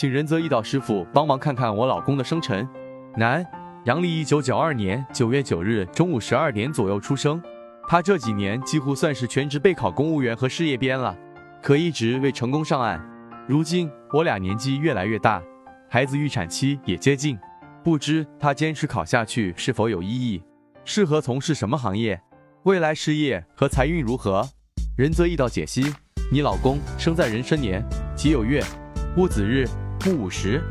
请仁泽一道师傅帮忙看看我老公的生辰。男，阳历一九九二年九月九日中午十二点左右出生。他这几年几乎算是全职备考公务员和事业编了，可一直未成功上岸。如今我俩年纪越来越大，孩子预产期也接近，不知他坚持考下去是否有意义？适合从事什么行业？未来事业和财运如何？仁泽一道解析：你老公生在壬申年己酉月戊子日戊午时，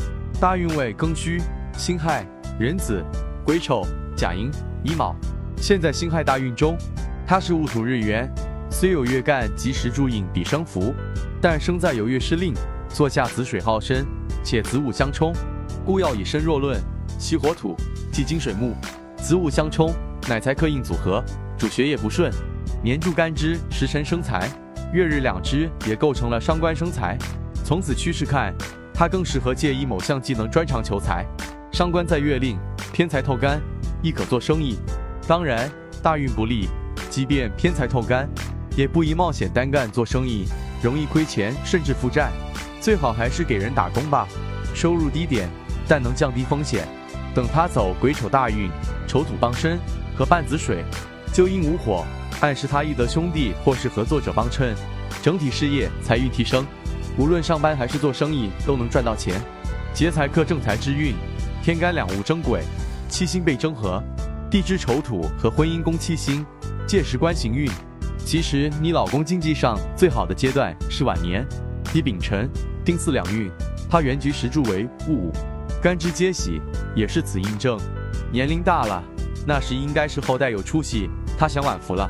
大运位庚戌、辛亥、壬子、癸丑、甲寅、乙卯。现在辛亥大运中，他是戊土日元，虽有月干及时助印比生福，但生在有月失令，坐下子水耗身，且子午相冲，故要以身若论，其火土，忌金水木，子午相冲，乃财克印组合，主学业不顺。年柱干支时辰生财，月日两支也构成了伤官生财。从此趋势看，他更适合借以某项技能专长求财。伤官在月令，偏财透干，亦可做生意。当然，大运不利，即便偏财透干，也不宜冒险单干做生意，容易亏钱甚至负债。最好还是给人打工吧，收入低点，但能降低风险。等他走癸丑大运，丑土帮身和半子水，就阴无火，暗示他易得兄弟或是合作者帮衬，整体事业财运提升。无论上班还是做生意，都能赚到钱。劫财克正财之运，天干两物争轨，七星被争合。地支丑土和婚姻宫七星，届时官行运。其实你老公经济上最好的阶段是晚年，以丙辰、丁巳两运，他原局时柱为戊午，干支皆喜，也是此印证。年龄大了，那时应该是后代有出息，他享晚福了。